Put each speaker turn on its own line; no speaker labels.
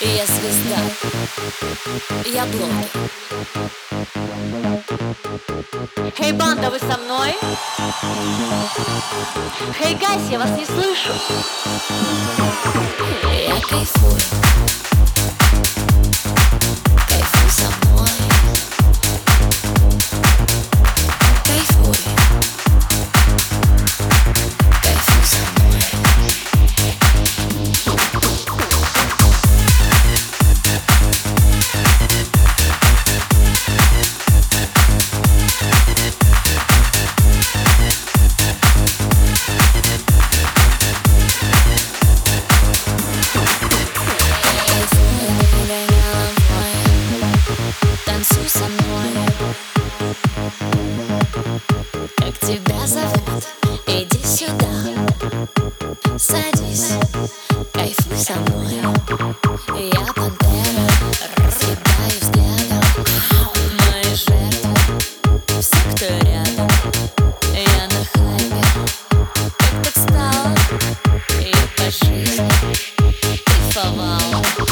Я звезда, я блогер.
Хей, банда, вы со мной? Хей, гайс, я вас не слышу.
Я кайфую, тебя зовут Иди сюда, садись, кайфуй со мной. Я пантера, разъедаю взглядом. Мои жертвы, все, кто рядом. Я на хайпе, как так стало? И по жизни кайфовала.